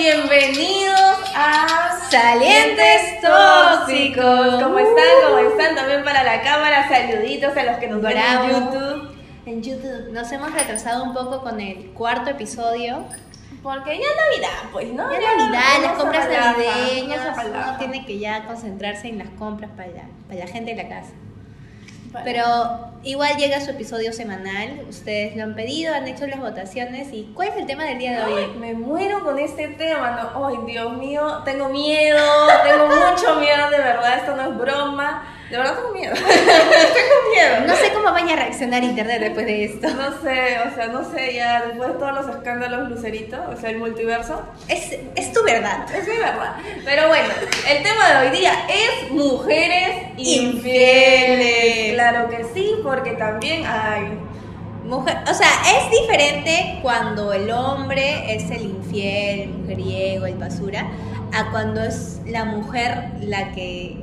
bienvenidos a Salientes Tóxicos. ¿Cómo están? ¿Cómo están? También para la cámara, saluditos a los que nos ven en. YouTube. En YouTube. Nos hemos retrasado un poco con el cuarto episodio. Porque ya es Navidad, pues, ¿no? Ya Navidad, las compras navideñas, uno tiene que ya concentrarse en las compras para la, para la gente de la casa. Para- Pero igual llega su episodio semanal, ustedes lo han pedido, han hecho las votaciones y ¿cuál es el tema del día de Ay, hoy? me muero con este tema, ¿no? Ay, Dios mío, tengo miedo, tengo mucho miedo, de verdad, esto no broma. De verdad tengo miedo. tengo miedo. No sé cómo vaya a reaccionar internet después de esto. No sé, o sea, no sé, ya después de todos los escándalos Lucerito, o sea, el multiverso, Es, es tu verdad. es mi verdad. Pero bueno, el tema de hoy día es mujeres infieles. Infieles. Claro que sí, porque también hay. Mujer, o sea, es diferente cuando el hombre es el infiel, el mujeriego, el basura, a cuando es la mujer la que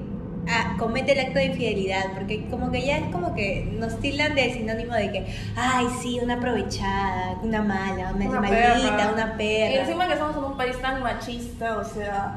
ah, comete el acto de infidelidad, porque como que ya es como que nos tildan del sinónimo de que, ay, sí, una aprovechada, una mala, una, Una maldita, perra. una Y perra. encima que estamos en un país tan machista, o sea.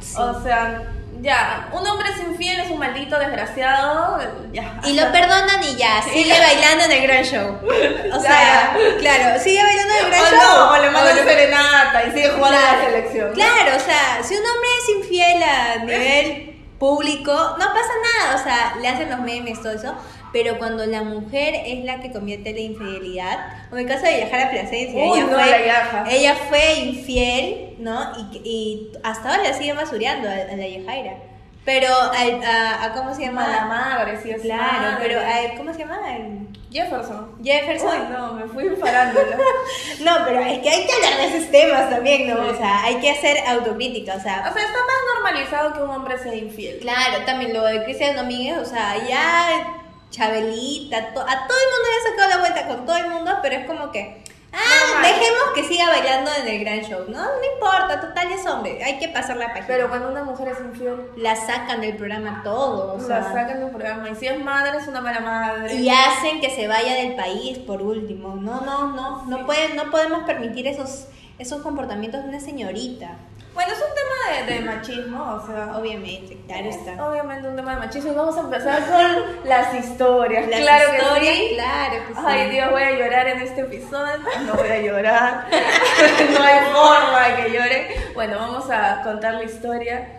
Sí. O sea, ya, un hombre es infiel, es un maldito desgraciado, ya. Y lo perdonan y ya, sigue bailando en el gran show. O sea, claro, sigue bailando en el gran O show. no, o le mandan le- serenata y sigue jugando a la selección. Claro, o sea, si un hombre es infiel a nivel público, no pasa nada, o sea, le hacen los memes, todo eso. Pero cuando la mujer es la que comete la infidelidad, como el caso de Yajara Plasencia, Uy, ella, no, fue, la Yaja. ella fue infiel, ¿no? Y, y hasta ahora la siguen basureando a, a la Yajaira. Pero al- a, a- ¿cómo se llama? Mala madre, sí es Claro, madre. pero a- ¿cómo se llama? El Jefferson. Jefferson. Uy, no, me fui parándola. No, pero es que hay que hablar de esos temas también, ¿no? O sea, hay que hacer autocrítica, o sea, O sea, está más normalizado que un hombre sea infiel. Claro, también lo de Cristian Domínguez, o sea, ya Chabelita, to- a todo el mundo le ha sacado la vuelta con todo el mundo, pero es como que, ah, Normal. dejemos que siga bailando en el gran show, ¿no? No importa, total es hombre, hay que pasar la página. Pero cuando una mujer es infiel, la sacan del programa todo, o sea, la sacan del programa. Y si es madre, es una mala madre. y hacen que se vaya del país por último. No, no, no, no pueden, no podemos permitir esos, esos comportamientos de una señorita. Bueno, es un tema de, de machismo, o sea. Obviamente, claro es está. Obviamente un tema de machismo. Y vamos a empezar con las historias. Las claro historias, que sí. claro que sí. Ay Dios, voy a llorar en este episodio. No voy a llorar. no hay forma de que llore. Bueno, vamos a contar la historia.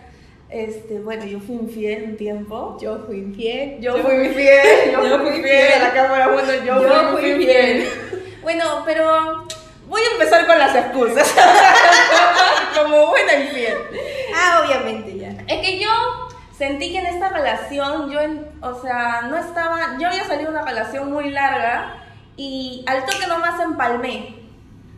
Este, bueno, yo fui infiel un tiempo. Yo fui infiel. Yo fui infiel, yo, yo fui infiel. A la cámara, bueno, yo, Yo fui, fui infiel. Bueno, pero voy a empezar con las excusas. Como buena infiel. Ah, obviamente ya. Es que yo sentí que en esta relación, yo, o sea, no estaba, yo había salido de una relación muy larga y al toque nomás empalmé.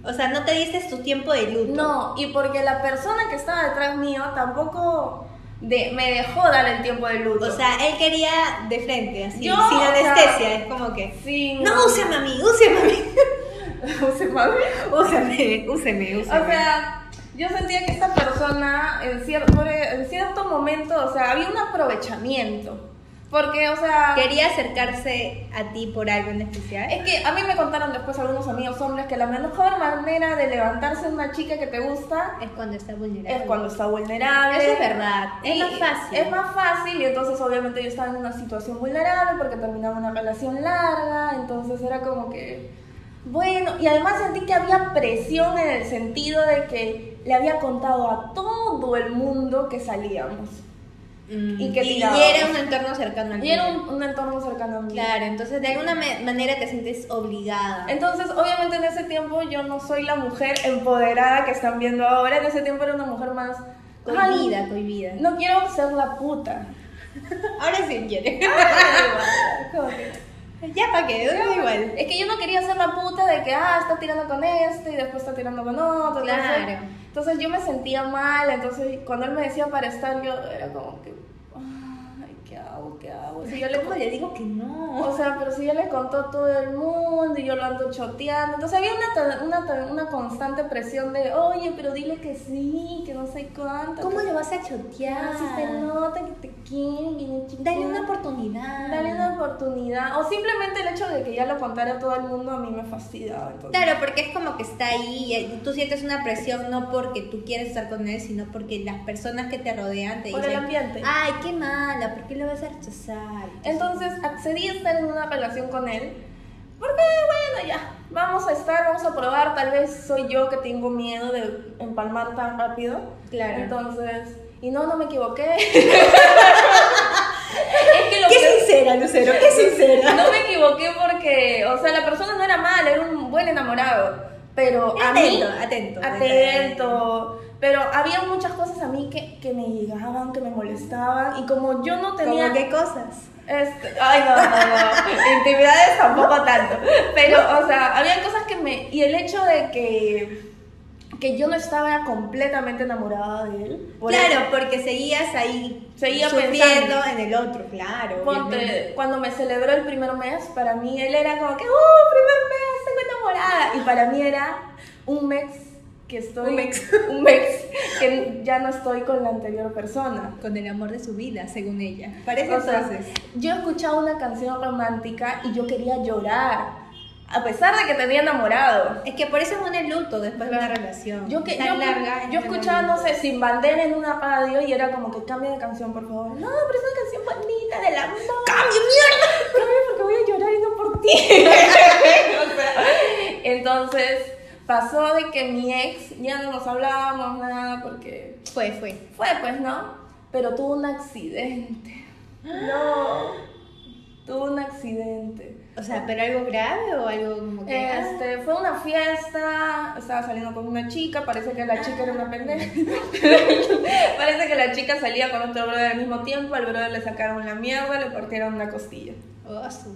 O sea, no te diste tu tiempo de luto. No, y porque la persona que estaba detrás mío tampoco de, me dejó dar el tiempo de luto. O sea, él quería de frente, así, Yo, sin sea, anestesia. es como que. sí, No, úseme a mí, a mí. Use úseme, úseme, úseme. O sea, yo sentía que esta persona en cierto, en cierto momento, o sea, había un aprovechamiento. Porque, o sea, Quería acercarse a ti por algo en especial. es que a mí me contaron después algunos amigos hombres que la mejor manera de levantarse una chica que te gusta Es cuando está vulnerable. es cuando está vulnerable. Eso es verdad. Es más fácil. Es más fácil y entonces obviamente yo estaba en una situación vulnerable porque terminaba una relación larga, entonces era como que, bueno, y además sentí que había presión en el sentido de que le había contado a todo el mundo que salíamos. Mm, y que y, era un entorno cercano al Y era un, un entorno cercano a mí. Claro, entonces de alguna manera te sientes obligada. Entonces, obviamente en ese tiempo yo no soy la mujer empoderada que están viendo ahora, en ese tiempo era una mujer más... Cohibida, "Ay, cohibida. No quiero ser la puta. Ahora sí quiere. Ya para qué, igual. Es que yo no quería ser la puta de que, ah, está tirando con este y después está tirando con otro. Claro. Entonces, entonces yo me sentía mal, entonces cuando él me decía para estar, yo era como que, ay, ¿qué hago? ¿Qué hago? Si yo le ¿Cómo le digo que no? O sea, pero si ya le contó a todo el mundo y yo lo ando choteando. Entonces había una, una, una constante presión de, oye, pero dile que sí, que no sé cuánto. ¿Cómo que le vas a Ah, chotear? si se nota que te quieren, Dale una oportunidad. Dale una oportunidad. O simplemente el hecho de que ya lo contara a todo el mundo a mí me fastidiaba. entonces. Claro, porque es como que está ahí y tú sientes una presión no porque tú quieres estar con él, sino porque las personas que te rodean te Por dicen, el ambiente. ay, qué mala, ¿por qué lo vas a? Entonces accedí a estar en una relación con él. Porque, bueno, ya, vamos a estar, vamos a probar. Tal vez soy yo que tengo miedo de empalmar tan rápido. Claro. Entonces, y no, no me equivoqué. es que lo qué sincera, Lucero, qué sincera. no me equivoqué porque, o sea, la persona no era mala, era un buen enamorado. Pero a mí. Atento, atento. Atento. Pero había muchas cosas a mí que, que me llegaban, que me molestaban. Y como yo no tenía. ¿Cómo qué cosas? Este, ay, no, no, no. Intimidades tampoco tanto. Pero, o sea, había cosas que me. Y el hecho de que. Que yo no estaba completamente enamorada de él. por claro, eso, porque seguías ahí Seguía pensando. en el otro, claro. ponte, cuando me celebró el primer mes, para mí él era como que, ¡uh, primer mes! Tengo enamorada. Y para mí era un mes que estoy. Un mes. un que ya no estoy con la anterior persona. Con el amor de su vida, según ella. Parece O sea, entonces. yo escuchaba una canción romántica y yo quería llorar. A pesar de que tenía enamorado. Es que por eso es un luto después de una relación. Yo, que, tan yo, larga. yo escuchaba, no sé, sin bandera en una radio y era como que cambia de canción, por favor. No, pero es una canción bonita del amor. ¡Cambio, mierda! Cambio porque voy a llorar y no por ti. Entonces, pasó de que mi ex ya no nos hablábamos nada porque Fue, fue. fue, pues, ¿no? Pero tuvo un accidente. No. Tuvo un accidente. O sea, pero algo grave o algo como que. ah, Este, fue una fiesta, estaba saliendo con una chica, parece que la chica era una pendeja. parece que la chica salía con otro brother al mismo tiempo, al brother le sacaron la mierda, le partieron una costilla. oh, su-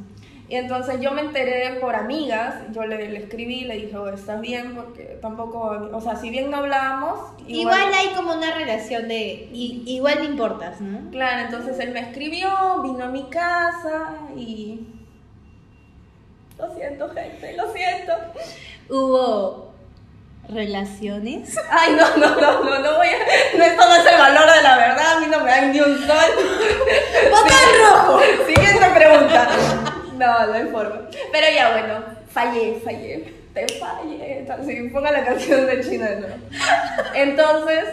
Y entonces yo me enteré por amigas, yo le, le escribí, le dije, oh, ¿estás bien? Porque tampoco, o sea, si bien no hablábamos, Igual hay como una relación de. igual me importas, ¿no? Claro, entonces él me escribió, vino a mi casa y... Lo siento, gente, lo siento. Hubo relaciones. Ay, no, no, no, no, no voy a... No, esto no es el valor de la verdad, a mí no me dan ni un sol. ¡Botón rojo! Siguiente pregunta. No, no hay forma. Pero ya, bueno, fallé, fallé. Te fallé. Entonces, ponga la canción de China. Entonces,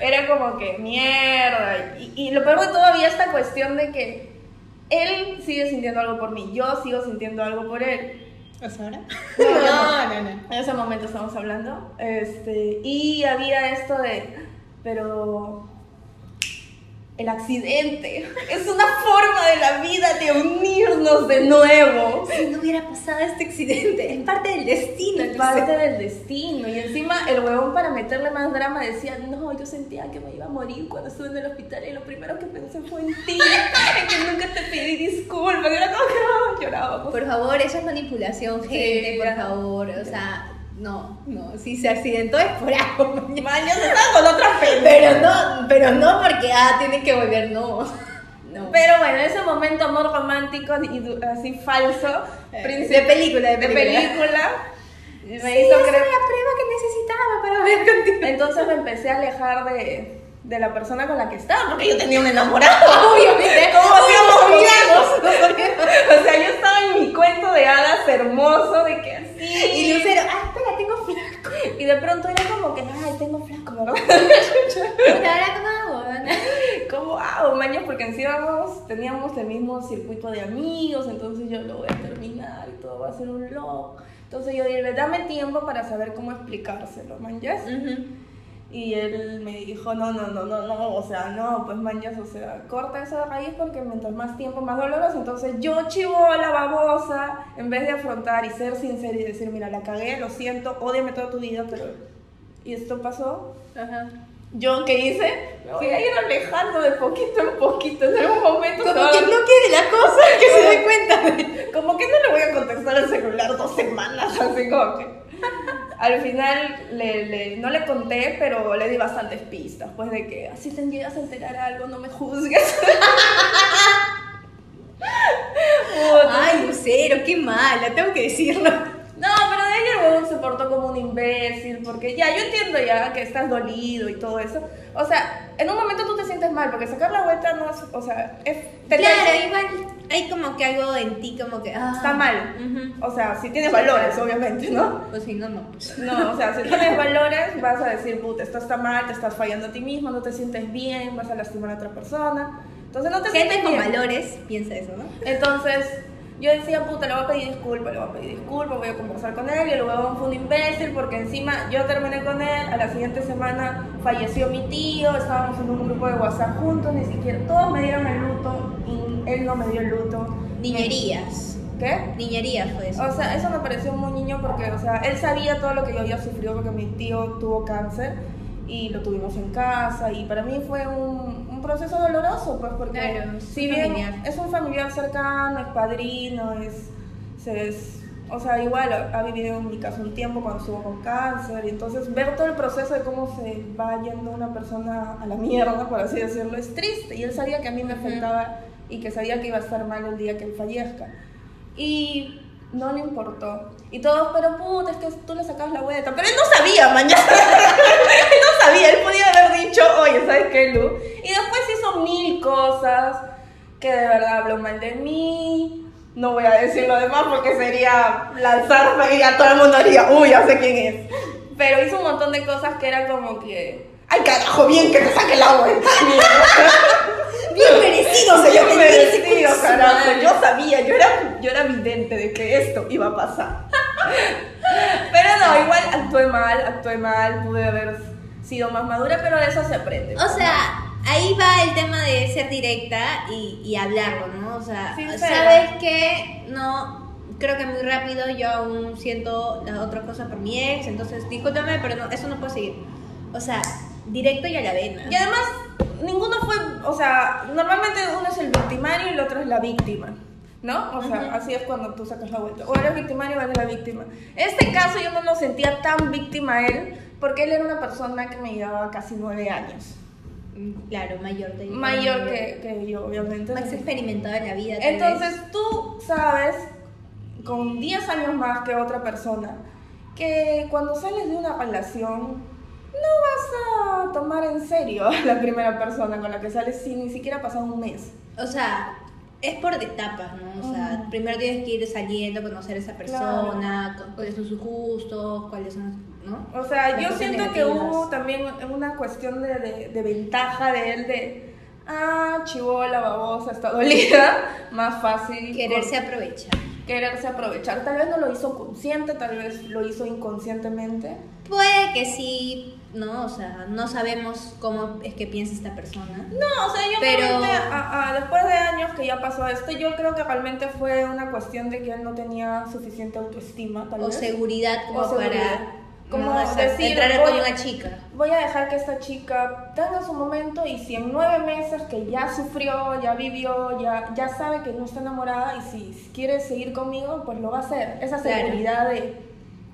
era como que mierda. Y, y lo peor de todo había esta cuestión de que él sigue sintiendo algo por mí, yo sigo sintiendo algo por él. ¿Hasta ahora? No, no, no. En ese momento estamos hablando. Este, y había esto de, pero el accidente es una forma de la vida de unirnos de nuevo. Si no hubiera pasado este accidente, es parte del destino. Es parte del destino. Y encima el huevón para meterle más drama decía, no, yo sentía que me iba a morir cuando estuve en el hospital y lo primero que pensé fue en ti, en que nunca te pedí disculpas. Y era como que ah, llorábamos. Por favor, eso es manipulación, gente, Sí, por favor. O sea, no, no. Si se accidentó es por algo. Mañana estaba con otra pendeja. Pero no, pero no porque, ah, tiene que volver, no. No. Pero bueno, ese momento amor romántico y así falso, Eh, príncipe de película, de de película. película, me me hizo hizo esa creer. era la prueba que necesitaba para ver contigo. Entonces me empecé a alejar de, de la persona con la que estaba, porque yo tenía un enamorado. Obviamente. ¿Cómo hacíamos? O sea, yo estaba en mi cuento de hadas hermoso, de que así. Y Lucero, ah, espera, tengo flaco. Y de pronto era como que, ay, tengo flaco, ¿verdad? Ahora cómo hago. ¿Cómo hago, mañas? Porque encima teníamos el mismo circuito de amigos, entonces yo lo voy a terminar y todo va a ser un loco. Entonces yo dije, dame tiempo para saber cómo explicárselo, manjas. Y él me dijo, no, no, no, no, no, o sea, no, pues manjas, o sea, corta de raíz porque mientras más tiempo, más doloroso. Entonces yo chivola, babosa, en vez de afrontar y ser sincera y decir, mira, la cagué, lo siento, ódiame toda tu vida, pero... Y esto pasó, Ajá. ¿Yo qué hice? Me voy a ir alejando de poquito en poquito. En algún momento Como que no quede la cosa que se dé cuenta de. como que no le voy a contestar al celular dos semanas, así como que al final le, le, no le conté, pero le di bastantes pistas, pues de que así te llegas a enterar algo, no me juzgues. Ay, Lucero, qué mala, tengo que decirlo. No, pero de huevón se portó como un imbécil, porque ya, yo entiendo ya que estás dolido y todo eso. O sea, en un momento tú te sientes mal, porque sacar la vuelta no es, o sea, es... te- Claro, igual hay como que algo en ti como que... ah, Está mal. ujú. O sea, si tienes valores, obviamente, ¿no? Pues si no, no. No, o sea, si tienes valores, vas a decir, puta, esto está mal, te estás fallando a ti mismo, no te sientes bien, vas a lastimar a otra persona. Entonces no te Gente sientes con bien. valores piensa eso, ¿no? Entonces, yo decía, puta, le voy a pedir disculpas, le voy a pedir disculpas, voy a conversar con él. Y el huevón fue un imbécil porque encima yo terminé con él, a la siguiente semana falleció mi tío, estábamos en un grupo de WhatsApp juntos, ni siquiera todos me dieron el luto y él no me dio el luto. Niñerías. ¿Qué? Niñerías fue eso. O sea, eso me pareció muy niño porque, o sea, él sabía todo lo que yo había sufrido porque mi tío tuvo cáncer y lo tuvimos en casa y para mí fue un, un proceso doloroso, pues porque Claro, es si un bien familiar. es un familiar cercano, es padrino, es, se- es- o sea, igual ha, vivido en mi casa un tiempo cuando estuvo con cáncer y entonces ver todo el proceso de cómo se va yendo una persona a la mierda, por así decirlo, es triste y él sabía que a mí me afectaba y que sabía que iba a estar mal el día que él fallezca. Y no le importó. Y todos, pero puta, es que tú le sacabas la vuelta. Pero él no sabía, mañana. él no sabía, él podía haber dicho, oye, ¿sabes qué, Lu? Y después mil cosas que de verdad habló mal de mí. No voy a decir lo demás porque sería lanzarme y ya todo el mundo haría, uy, ya sé quién es. Pero hizo un montón de cosas que era como que, ay, carajo, bien que te saque la vuelta. Bien merecido, Bien señor. merecido, carajo. Yo sabía, yo era, yo era vidente de que esto iba a pasar. Pero no, igual actué mal, actué mal, pude haber sido más madura, pero de eso se aprende. O sea, ahí va el tema de ser directa y, y hablarlo, ¿no? O sea. ¿sabes qué? No, creo que muy rápido yo aún siento la otra cosa por mi ex, entonces discúlpame, pero no, eso no puedo seguir. O sea, directo y a la vena. Y además, ninguno fue, o sea, normalmente uno es el victimario y el otro es la víctima. ¿No? O sea, Ujú. así es cuando tú sacas la vuelta. O eres victimario o eres la víctima. En este caso yo no lo sentía tan víctima a él, porque él era una persona que me llevaba casi nueve años. Claro, mayor de Mayor que, que yo, obviamente. Más experimentado en la vida. Entonces tú sabes, con 10 años más que otra persona, que cuando sales de una relación no vas a tomar en serio a la primera persona con la que sales si ni siquiera ha pasado un mes. vez. O sea, es por etapas, ¿no? O sea, primero tienes que ir saliendo, conocer a esa persona, cu- cuáles son sus gustos, cuáles son, ¿no? O sea, yo siento que hubo también una cuestión de, de- de ventaja de él de, ah, chivola, babosa, está dolida, más fácil. Quererse aprovechar. quererse aprovechar. Tal vez no lo hizo consciente, tal vez lo hizo inconscientemente. Puede que sí, ¿no? O sea, no sabemos cómo es que piensa esta persona. No, o sea, yo Pero- realmente, a- a- después de años que ya pasó esto, yo creo que realmente fue una cuestión de que él no tenía suficiente autoestima, tal O vez. seguridad como O seguridad. para Como ¿no? O sea, decir, entrar voy- con una chica. Voy a dejar que esta chica tenga su momento y si en nueve meses que ya sufrió, ya vivió, ya, ya sabe que no está enamorada y si quiere seguir conmigo, pues lo va a hacer. Esa Claro. seguridad de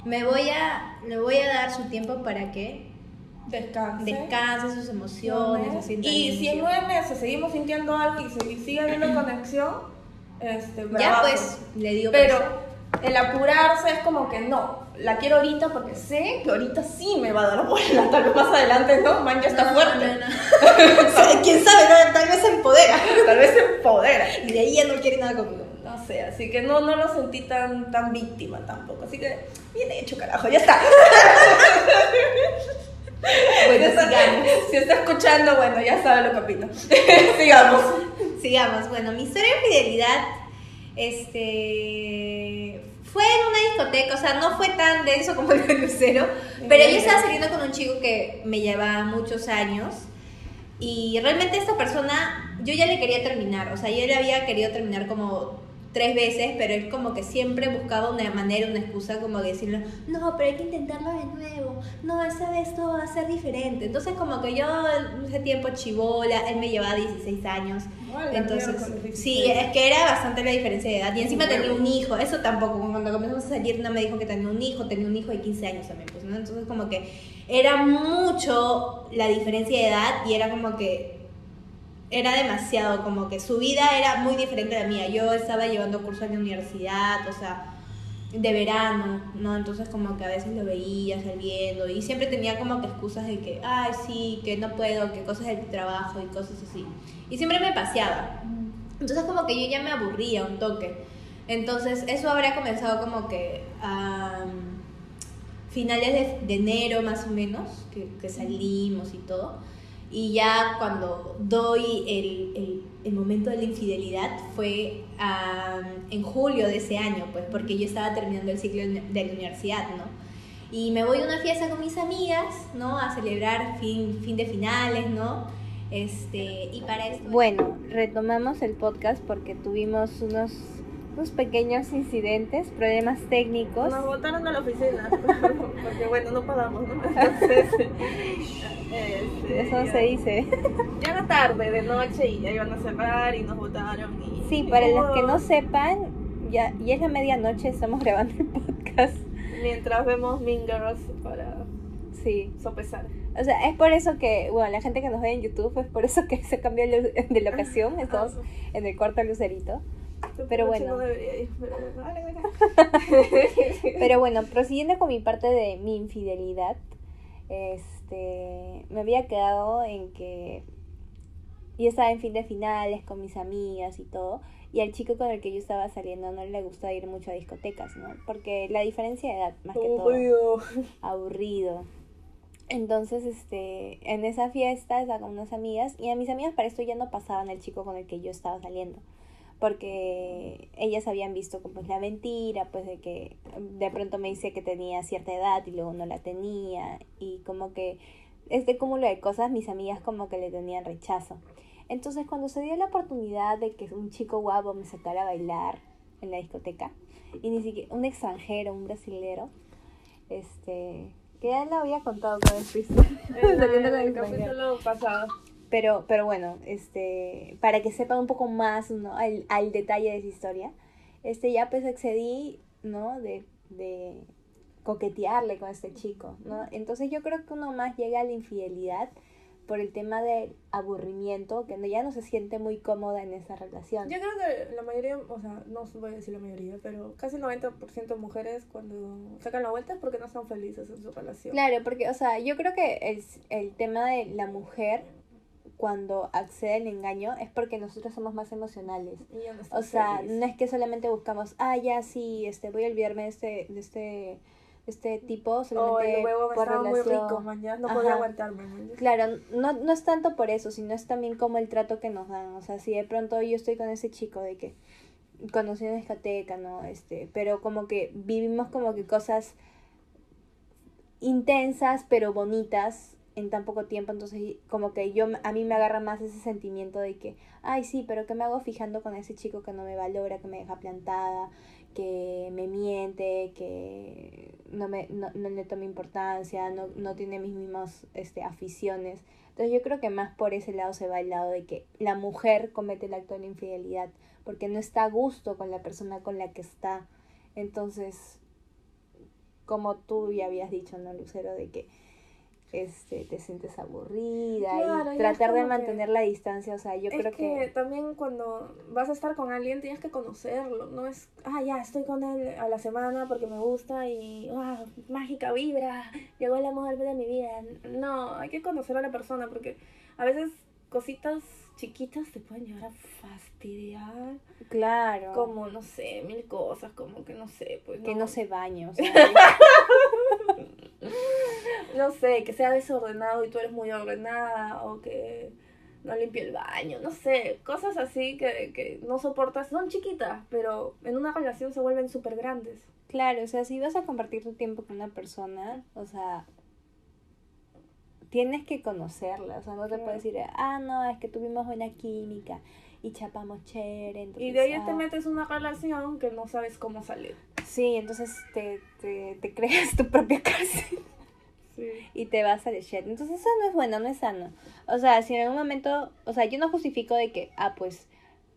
Me voy a, le voy a dar su tiempo para que descanse. descanse sus emociones, sienta Y si en nueve meses seguimos sintiendo algo y se sigue habiendo conexión, este, Ya pues, le digo Pero el apurarse es como que no, la quiero ahorita porque sé que ahorita sí me va a dar bola, tal vez más adelante no, man ya está no, fuerte. no, no. ¿Quién sabe? Tal vez se empodera. Tal vez se empodera. Y de ahí ya no quiere nada conmigo. No sé, así que no, no lo sentí tan, tan víctima tampoco. Así que, bien hecho, carajo, ya está. Bueno, sigamos. si está escuchando, bueno, ya sabe lo que opino. Sigamos. Sigamos. Bueno, mi historia de fidelidad, este, fue en una discoteca, o sea, no fue tan denso como el de Lucero, pero yo estaba saliendo con un chico que me llevaba muchos años y realmente esta persona, yo ya le quería terminar, o sea, yo le había querido terminar como tres veces, pero él como que siempre buscaba una manera, una excusa como que decirle, no, pero hay que intentarlo de nuevo, no, esa vez todo va a ser diferente. Entonces como que yo ese tiempo chivola, él me llevaba 16 años, Igual, entonces sí, 16. es que era bastante la diferencia de edad y encima tenía un hijo, eso tampoco, cuando comenzamos a salir no me dijo que tenía un hijo, tenía un hijo de 15 años también, pues, ¿no? Entonces como que era mucho la diferencia de edad y era como que era demasiado, como que su vida era muy diferente a la mía. Yo estaba llevando cursos en la universidad, o sea, de verano, ¿no? Entonces como que a veces lo veía saliendo y siempre tenía como que excusas de que, ay, sí, que no puedo, que cosas del trabajo y cosas así. Y siempre me paseaba. Entonces como que yo ya me aburría un toque. Entonces eso habría comenzado como que a finales de, enero más o menos, que, que salimos y todo. Y ya cuando doy el, el, momento de la infidelidad fue en julio de ese año, pues porque yo estaba terminando el ciclo de la universidad, ¿no? Y me voy a una fiesta con mis amigas, ¿no? A celebrar fin, fin de finales, ¿no? Este, y para esto... Bueno, retomamos el podcast porque tuvimos unos unos pequeños incidentes, problemas técnicos. Nos botaron a la oficina, porque bueno, no pagamos, ¿no? Entonces, este, eso se dice. Ya era tarde, de noche, y ya iban a cerrar y nos votaron. Y, sí, para los que no sepan, ya, ya es la medianoche, estamos grabando el podcast. Mientras vemos Mingers para sí. sopesar. O sea, es por eso que, bueno, la gente que nos ve en YouTube, es por eso que se cambió de locación, estamos en el cuarto lucerito. Pero bueno. pero bueno, prosiguiendo con mi parte de mi infidelidad, este, me había quedado en que yo estaba en fin de finales con mis amigas y todo, y al chico con el que yo estaba saliendo no le gustaba ir mucho a discotecas, ¿no? Porque la diferencia de edad, más que todo, aburrido. Entonces, este, en esa fiesta estaba con unas amigas, y a mis amigas para esto ya no pasaban el chico con el que yo estaba saliendo porque ellas habían visto como es la mentira, pues de que de pronto me dice que tenía cierta edad y luego no la tenía y como que este cúmulo de cosas mis amigas como que le tenían rechazo. Entonces cuando se dio la oportunidad de que un chico guapo me sacara a bailar en la discoteca y ni siquiera un extranjero, un brasilero, este, que ya lo había contado con el, el capítulo pasado. Pero, pero bueno, este, para que sepan un poco más ¿no? al, al detalle de esa historia, este, ya pues accedí, ¿no? De, de coquetearle con este chico, ¿no? Entonces yo creo que uno más llega a la infidelidad por el tema del aburrimiento, que ya no se siente muy cómoda en esa relación. Yo creo que la mayoría, o sea, no voy a decir la mayoría, pero casi el 90% de mujeres cuando sacan la vuelta es porque no están felices en su relación. Claro, porque, o sea, yo creo que el, el tema de la mujer cuando accede al engaño es porque nosotros somos más emocionales. o sea, no es que solamente buscamos, ah, ya sí, este, voy a olvidarme de este, de este, este tipo solamente oh, por relación. muy rico, no podía aguantarme. Claro, no, no es tanto por eso, sino es también como el trato que nos dan. O sea, si de pronto yo estoy con ese chico de que conocí una discoteca, ¿no? Este, pero como que vivimos como que cosas intensas pero bonitas en tan poco tiempo, entonces como que yo a mí me agarra más ese sentimiento de que, ay sí, pero ¿qué me hago fijando con ese chico que no me valora, que me deja plantada, que me miente, que no, me, no, no le toma importancia, no, no tiene mis mismas este, aficiones? Entonces yo creo que más por ese lado se va el lado de que la mujer comete el acto de la infidelidad, porque no está a gusto con la persona con la que está. Entonces, como tú ya habías dicho, ¿no, Lucero? De que este, te sientes aburrida y tratar de mantener la distancia, o sea, yo creo que, también cuando vas a estar con alguien tienes que conocerlo, no es, ah, ya, estoy con él a la semana porque me gusta y, ah, mágica vibra, llegó la mujer de mi vida, no, hay que conocer a la persona porque a veces cositas chiquitas te pueden llevar a fastidiar. Claro. Como, no sé, mil cosas, como que no sé, pues. Que no se bañe, o sea. no sé, que sea desordenado y tú eres muy ordenada o que no limpie el baño, no sé, cosas así que, que no soportas, son chiquitas, pero en una relación se vuelven súper grandes. Claro, o sea, si vas a compartir tu tiempo con una persona, o sea, tienes que conocerla, o sea, no te puedes decir, ah, no, es que tuvimos buena química y chapamos chévere. y de ahí te ah". metes una relación que no sabes cómo salir. Sí, entonces te, te, te creas tu propia cárcel. Y te vas al shit. Entonces eso no es bueno, no es sano. O sea, si en algún momento, o sea, yo no justifico de que, ah, pues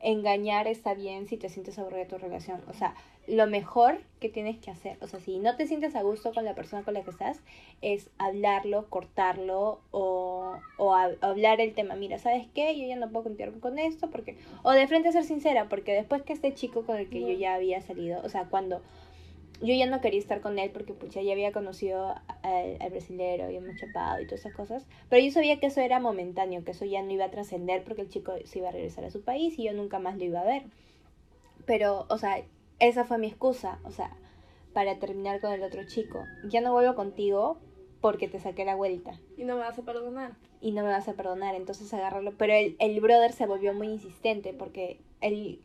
engañar está bien si te sientes aburrida de tu relación. O sea, lo mejor que tienes que hacer, o sea, si no te sientes a gusto con la persona con la que estás, es hablarlo, cortarlo o, o a- hablar el tema. Mira, ¿sabes qué? Yo ya no puedo continuar con esto porque... O de frente ser sincera, porque después que este chico con el que yo ya había salido, o sea, cuando yo ya no quería estar con él porque pucha, ya había conocido al, al brasilero, habíamos chapado y todas esas cosas. Pero yo sabía que eso era momentáneo, que eso ya no iba a trascender porque el chico se iba a regresar a su país y yo nunca más lo iba a ver. Pero, o sea, esa fue mi excusa, o sea, para terminar con el otro chico. Ya no vuelvo contigo porque te saqué la vuelta Y no me vas a perdonar. y no me vas a perdonar, entonces agárralo. Pero el, el brother se volvió muy insistente porque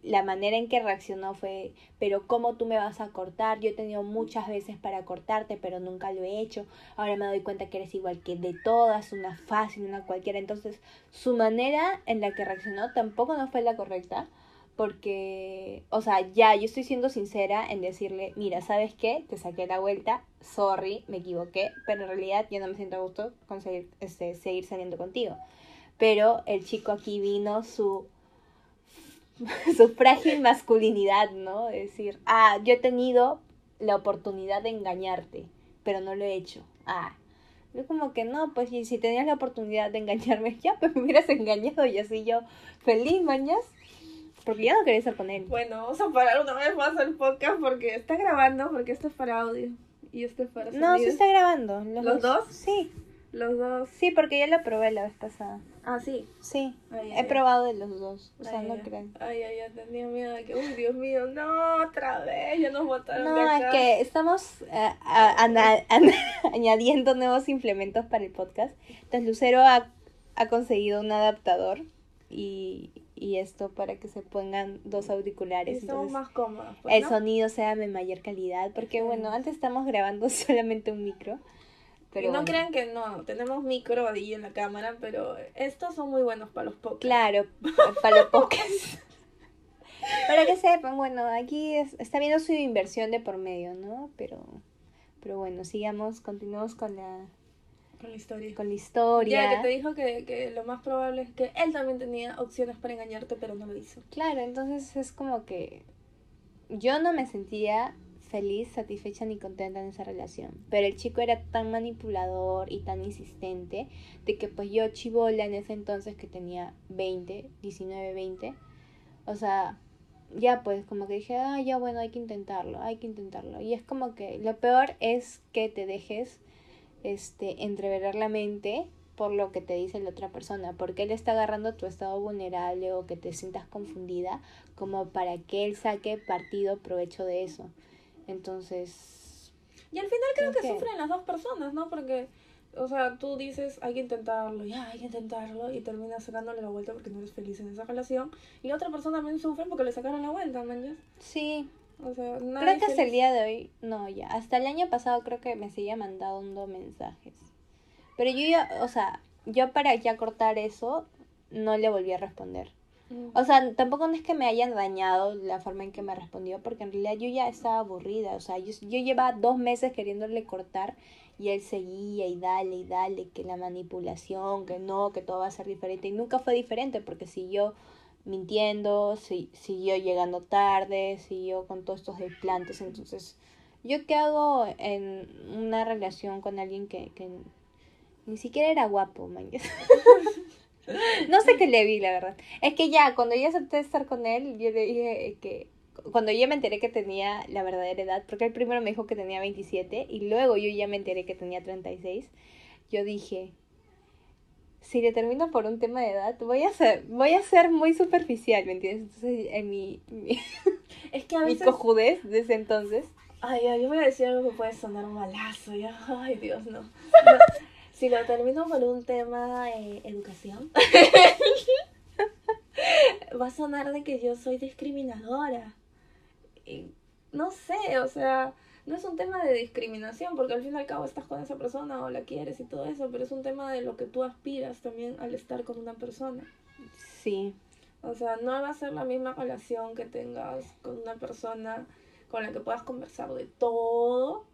la manera en que reaccionó fue, pero ¿cómo tú me vas a cortar? Yo he tenido muchas veces para cortarte, pero nunca lo he hecho. Ahora me doy cuenta que eres igual que de todas, una fácil, una cualquiera. Entonces su manera en la que reaccionó tampoco no fue la correcta. Porque, o sea, ya yo estoy siendo sincera en decirle, mira, ¿sabes qué? Te saqué la vuelta, sorry, me equivoqué, pero en realidad yo no me siento a gusto con seguir, este, seguir saliendo contigo. Pero el chico aquí vino su, su frágil masculinidad, ¿no? Es decir, ah, yo he tenido la oportunidad de engañarte, pero no lo he hecho. Ah, yo como que no, pues y si tenías la oportunidad de engañarme, ya, pues me hubieras engañado y así yo feliz, mañas. Porque ya no quería estar con él. Bueno, vamos a parar una vez más el podcast porque está grabando, porque esto es para audio y esto es para No, sí sonido. está grabando. ¿Los dos? Sí, Los dos. sí, porque ya lo probé la vez pasada. Ah, sí. Sí, Ay, he ay, probado de los dos. O sea, ay, no ay, crean. Ay, ay, ay, tenía miedo de que, uy, Dios mío, no, otra vez, ya nos botaron de No, acá. es que estamos eh, añadiendo nuevos implementos para el podcast. Entonces Lucero ha, ha conseguido un adaptador y, y esto para que se pongan dos Y auriculares. Entonces más cómodos. pues, el ¿no? sonido sea de mayor calidad. Porque bueno, antes estamos grabando solamente un micro. Pero y no bueno. crean que no, tenemos micro ahí en la cámara, pero estos son muy buenos para los podcasts. Claro, pa- para los podcasts. Para que sepan, bueno, aquí es- está viendo su inversión de por medio, ¿no? Pero, pero bueno, sigamos, continuamos con la, Con la historia. con la historia. Ya que te dijo que, que lo más probable es que él también tenía opciones para engañarte, pero no lo hizo. Claro, entonces es como que yo no me sentía feliz, satisfecha ni contenta en esa relación. Pero el chico era tan manipulador y tan insistente de que pues yo chivola en ese entonces que tenía 20, 19, 20. O sea, ya pues como que dije, ah, ya bueno, hay que intentarlo, hay que intentarlo. Y es como que lo peor es que te dejes este entreverar la mente por lo que te dice la otra persona, porque él está agarrando tu estado vulnerable o que te sientas confundida como para que él saque partido, provecho de eso. Entonces, Y al final creo que sufren las dos personas, ¿no? Porque, o sea, tú dices, hay que intentarlo, ya, hay que intentarlo, y terminas sacándole la vuelta porque no eres feliz en esa relación. Y la otra persona también sufre porque le sacaron la vuelta, man. sí, O sea, creo que hasta el día de hoy, no, ya, hasta el año pasado creo que me seguía mandando mensajes. Pero yo ya, o sea, yo para ya cortar eso, no le volví a responder. O sea, tampoco no es que me hayan dañado la forma en que me respondió, porque en realidad yo ya estaba aburrida. O sea, yo, yo llevaba dos meses queriéndole cortar y él seguía y dale y dale, que la manipulación, que no, que todo va a ser diferente. Y nunca fue diferente, porque siguió mintiendo, si, siguió llegando tarde, siguió con todos estos desplantes. Entonces, ¿yo qué hago en una relación con alguien que, que ni siquiera era guapo, man? No sé qué le vi, la verdad. Es que ya, cuando yo acepté estar con él, yo le dije que. Cuando yo me enteré que tenía la verdadera edad, porque él primero me dijo que tenía 27 y luego yo ya me enteré que tenía 36, yo dije, si le termino por un tema de edad, voy a ser, voy a ser muy superficial, ¿me entiendes? Entonces, en mi, mi, Es que a mi veces... cojudez de ese entonces, Ay, ay, yo voy a decir algo que puede sonar un malazo, ya. Ay, Dios, no. No, Si lo termino por un tema eh, educación, va a sonar de que yo soy discriminadora. Y no sé, o sea, no es un tema de discriminación, porque al fin y al cabo estás con esa persona o la quieres y todo eso, pero es un tema de lo que tú aspiras también al estar con una persona. sí, O sea, no va a ser la misma relación que tengas con una persona con la que puedas conversar de todo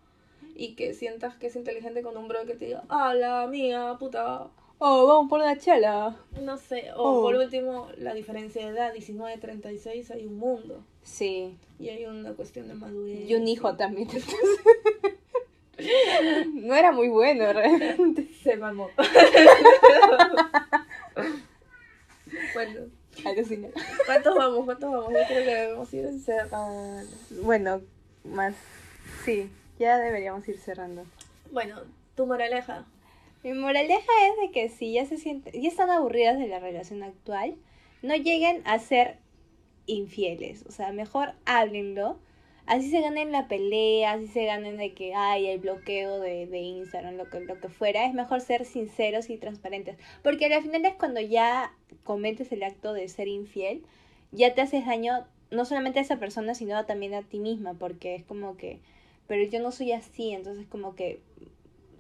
y que sientas que es inteligente con un bro que te diga, hola, amiga, puta, Oh, vamos por una chela. No sé, o Oh. por último, la diferencia de edad, 19, 36, hay un mundo. Sí. Y hay una cuestión de madurez. Y un hijo también. no era muy bueno realmente. Se mamó. bueno. ¿cuántos vamos? ¿Cuántos vamos? Yo creo que debemos ir cerrando. Bueno, más. Sí, ya deberíamos ir cerrando. Bueno, tu moraleja. Mi moraleja es de que si ya se sienten, ya están aburridas de la relación actual, no lleguen a ser infieles. O sea, mejor háblenlo. Así se ganen la pelea, así se ganen de que hay el bloqueo de, de Instagram, lo que, lo que fuera. Es mejor ser sinceros y transparentes. Porque al final es cuando ya cometes el acto de ser infiel, ya te haces daño no solamente a esa persona, sino también a ti misma. Porque es como que, pero yo no soy así, entonces como que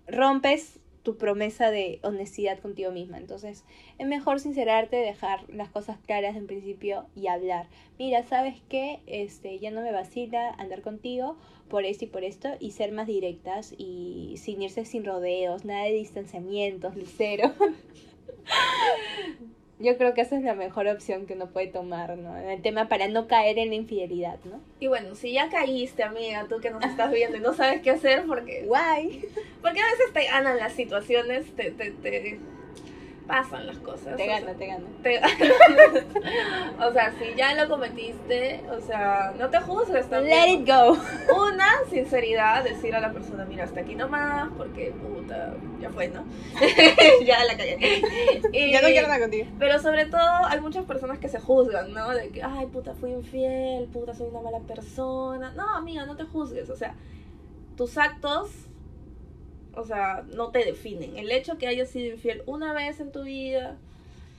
rompes tu promesa de honestidad contigo misma. Entonces, es mejor sincerarte, dejar las cosas claras en principio y hablar. Mira, ¿sabes qué? Este, ya no me vacila andar contigo por esto y por esto y ser más directas y sin irse sin rodeos, nada de distanciamientos, lucero. Yo creo que esa es la mejor opción que uno puede tomar, ¿no? En el tema para no caer en la infidelidad, ¿no? Y bueno, si ya caíste, amiga, tú que nos estás viendo y no sabes qué hacer porque... Guay. Porque a veces te ganan las situaciones, te, te, te pasan las cosas. Te o sea, gana, te gana. te- o sea, si ya lo cometiste, o sea, no te juzgues también. Let it go. Una, sinceridad, decir a la persona, mira, hasta aquí nomás, porque puta, ya fue, ¿no? ya la cagué. Y- Ya no quiero nada contigo. Pero sobre todo hay muchas personas que se juzgan, ¿no? De que, ay, puta, fui infiel, puta, soy una mala persona. No, amiga, no te juzgues. O sea, tus actos, o sea, no te definen. El hecho que hayas sido infiel una vez en tu vida,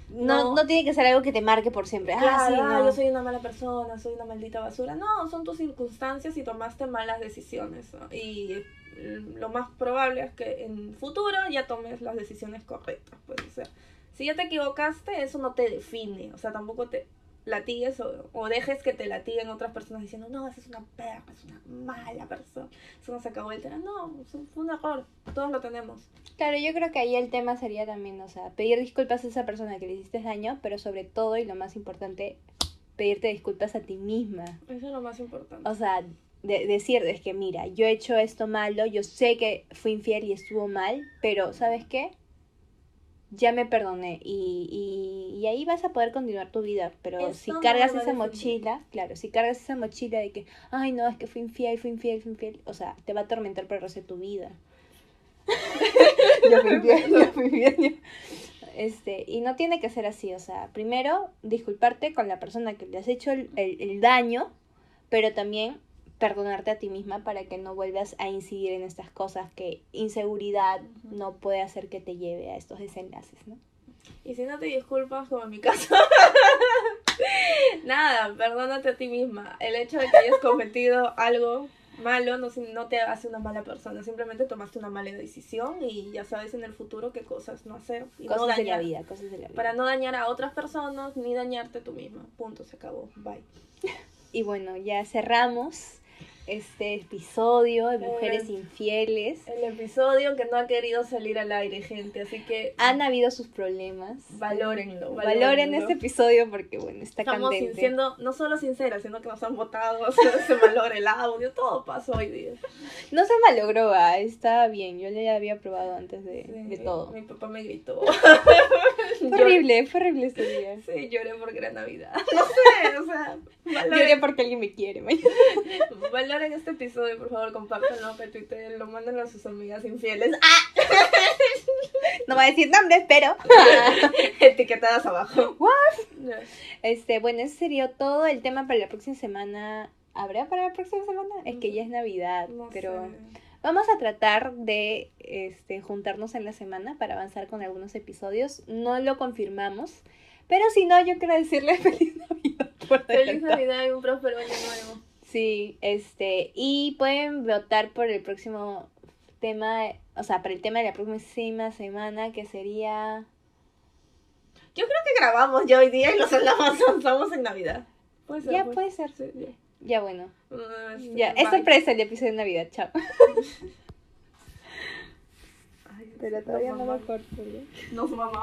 No, No. no tiene que ser algo que te marque por siempre. Ah, sí, ah, no. yo soy una mala persona, soy una maldita basura. No, son tus circunstancias y tomaste malas decisiones. ¿no? Y mm, lo más probable es que en futuro ya tomes las decisiones correctas. Pues, o sea, si ya te equivocaste, eso no te define. O sea, tampoco te latigues o, o dejes que te latiguen otras personas diciendo, no, esa es una perra, es una mala persona, eso no se acabó el tema. No, fue un error, todos lo tenemos. Claro, yo creo que ahí el tema sería también, o sea, pedir disculpas a esa persona que le hiciste daño, pero sobre todo y lo más importante, pedirte disculpas a ti misma. Eso es lo más importante. O sea, de, decir, es que mira, yo he hecho esto malo, yo sé que fui infiel y estuvo mal, pero ¿sabes qué? Ya me perdoné y, y, y ahí vas a poder continuar tu vida, pero Eso si cargas esa mochila, claro, si cargas esa mochila de que, ay no, es que fui infiel, fui infiel, fui infiel, o sea, te va a atormentar por el resto de tu vida. yo fui infiel, yo fui infiel. Este, y no tiene que ser así, o sea, primero disculparte con la persona que le has hecho el, el- el daño, pero también perdonarte a ti misma para que no vuelvas a incidir en estas cosas que inseguridad no puede hacer que te lleve a estos desenlaces, ¿no? Y si no te disculpas, como en mi caso, nada, perdónate a ti misma. El hecho de que hayas cometido algo malo no, no te hace una mala persona, simplemente tomaste una mala decisión y ya sabes en el futuro qué cosas no hacer. Y no Cosas de la dañar, vida, cosas de la vida. Para no dañar a otras personas ni dañarte tú misma. Punto, se acabó. Bye. Y bueno, ya cerramos este episodio de Mujeres Eh. Infieles. El episodio que no ha querido salir al aire, gente, así que Han habido sus problemas. valórenlo. Valoren valórenlo. este episodio porque, bueno, está Estamos candente. siendo no solo sinceras, sino que nos han votado, o sea, se valora el audio, todo pasó hoy día. No se malogró, ah, está bien. Yo le había probado antes de, Sí, de todo. Mi papá me gritó. Fue horrible, fue horrible ese día. Sí, lloré porque era Navidad. No sé, o sea, Lloré porque alguien me quiere. valoren este episodio, por favor, compártanlo, retuiteen, lo manden a sus amigas infieles. ¡Ah! No voy a decir nombres, pero. Etiquetadas abajo. What? Este, bueno, ese sería todo el tema para la próxima semana. ¿Habrá para la próxima semana? Es que ya es Navidad, No pero sé. Vamos a tratar de este, juntarnos en la semana para avanzar con algunos episodios. No lo confirmamos, pero si no, yo quiero decirle feliz Navidad por Feliz. Navidad y un próspero año nuevo. Sí, este, y pueden votar por el próximo tema, o sea, para el tema de la próxima semana, que sería... Yo creo que grabamos ya hoy día y los lanzamos en Navidad. Puede ser. Ya pues. puede ser. Sí, ya. Ya bueno, este, ya, es bye. sorpresa el episodio de Navidad, chao. Ay, Pero todavía no lo corto. ¿ya? Nos mamamos.